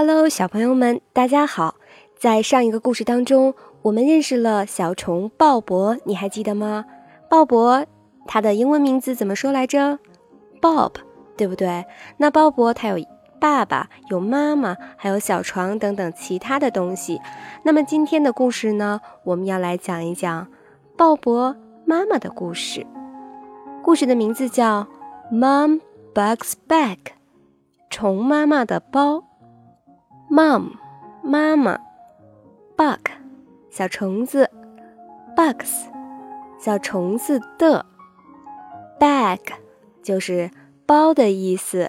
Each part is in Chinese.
Hello，小朋友们，大家好！在上一个故事当中，我们认识了小虫鲍勃，你还记得吗？鲍勃，他的英文名字怎么说来着？Bob，对不对？那鲍勃他有爸爸，有妈妈，还有小床等等其他的东西。那么今天的故事呢，我们要来讲一讲鲍勃妈妈的故事。故事的名字叫《Mom Bug's Bag》，虫妈妈的包。Mom，妈妈；Bug，小虫子；Bugs，小虫子的；Bag，就是包的意思。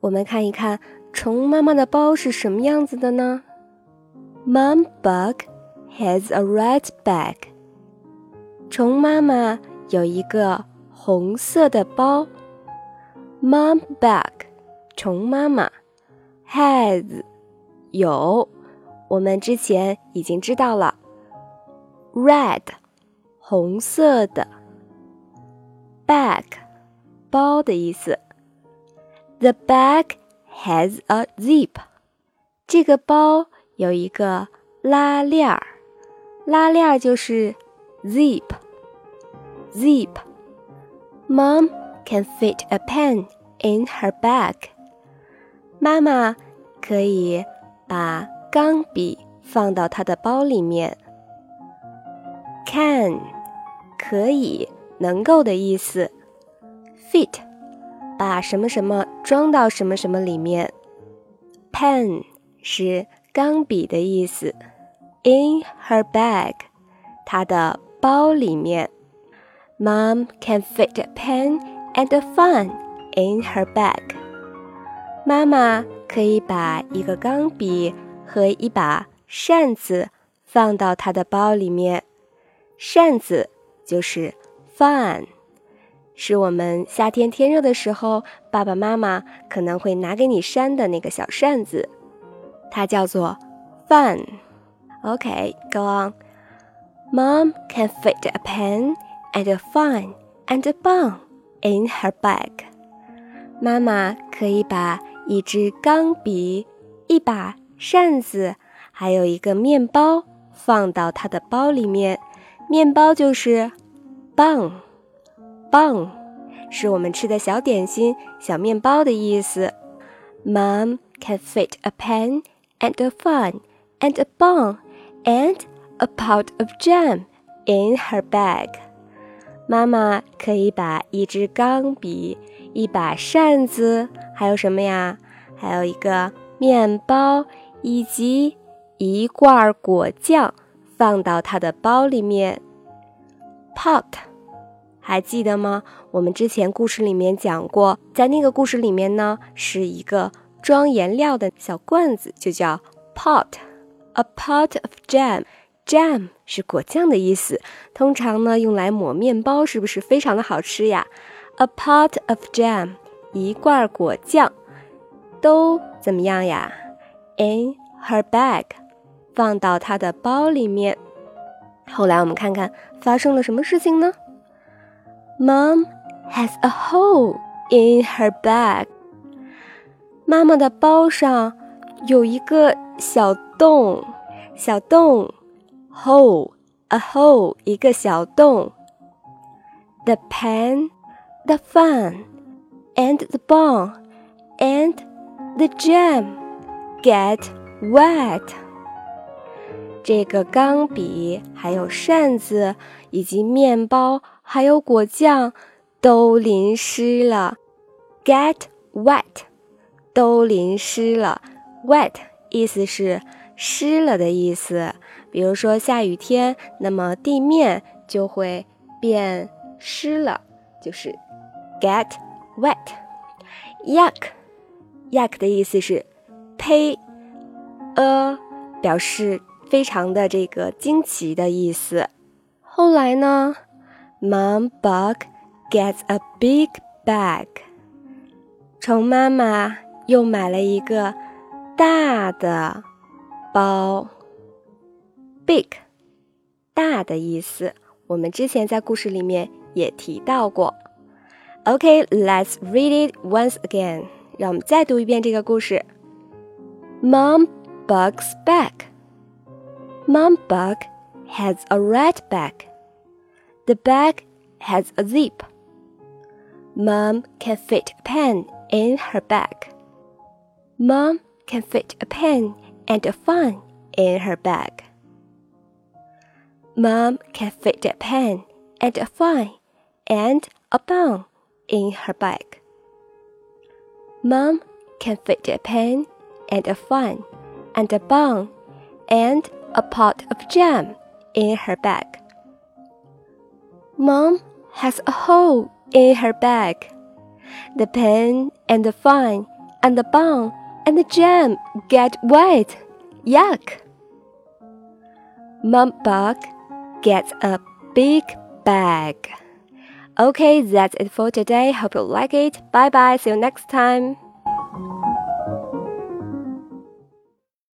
我们看一看虫妈妈的包是什么样子的呢？Mom Bug has a red bag。虫妈妈有一个红色的包。Mom Bug，虫妈妈。has 有，我们之前已经知道了。red 红色的，bag 包的意思。The bag has a zip。这个包有一个拉链儿，拉链儿就是 zip。zip。Mom can fit a pen in her bag。妈妈。 可以把钢笔放到他的包里面。Can，可以，能够的意思。Fit，把什么什么装到什么什么里面。Pen 是钢笔的意思。In her bag，她的包里面。Mom can fit a pen and a fun in her bag。妈妈。可以把一个钢笔和一把扇子放到他的包里面。扇子就是 fan，是我们夏天天热的时候，爸爸妈妈可能会拿给你扇的那个小扇子，它叫做 fan。OK，go on。Mom can fit a pen and a fan and a bun in her bag。妈妈可以把一支钢笔，一把扇子，还有一个面包，放到他的包里面。面包就是棒，棒，是我们吃的小点心、小面包的意思。Mom can fit a pen and a fun and a bun and a pot of jam in her bag。妈妈可以把一支钢笔。一把扇子，还有什么呀？还有一个面包，以及一罐果酱，放到他的包里面。Pot，还记得吗？我们之前故事里面讲过，在那个故事里面呢，是一个装颜料的小罐子，就叫 pot。A pot of jam，jam 是果酱的意思，通常呢用来抹面包，是不是非常的好吃呀？A pot of jam，一罐果酱，都怎么样呀？In her bag，放到她的包里面。后来我们看看发生了什么事情呢？Mom has a hole in her bag。妈妈的包上有一个小洞，小洞，hole，a hole，一个小洞。The pen the fun and the bun and the jam get wet。这个钢笔、还有扇子、以及面包、还有果酱都淋湿了。Get wet，都淋湿了。Wet 意思是湿了的意思。比如说下雨天，那么地面就会变湿了，就是 get wet. Yuck, yuck 的意思是呸，a 表示非常的这个惊奇的意思。后来呢，Mom Bug gets a big bag. 虫妈妈又买了一个大的包。Big，大的意思，我们之前在故事里面也提到过。Okay, let's read it once again. 让我们再读一遍这个故事。 Mom Bug's bag. Mom Bug has a red bag. The bag has a zip. Mom can fit a pen in her bag. Mom can fit a pen and a fan in her bag. Mom can fit a pen and a fan and a bun in her bag. Mom can fit a pen and a fan and a bun and a pot of jam in her bag. Mom has a hole in her bag. The pen and the fan and the bun and the jam get wet. Yuck! Mom Bug gets a big bag. Okay, that's it for today. Hope you like it. Bye bye. See you next time.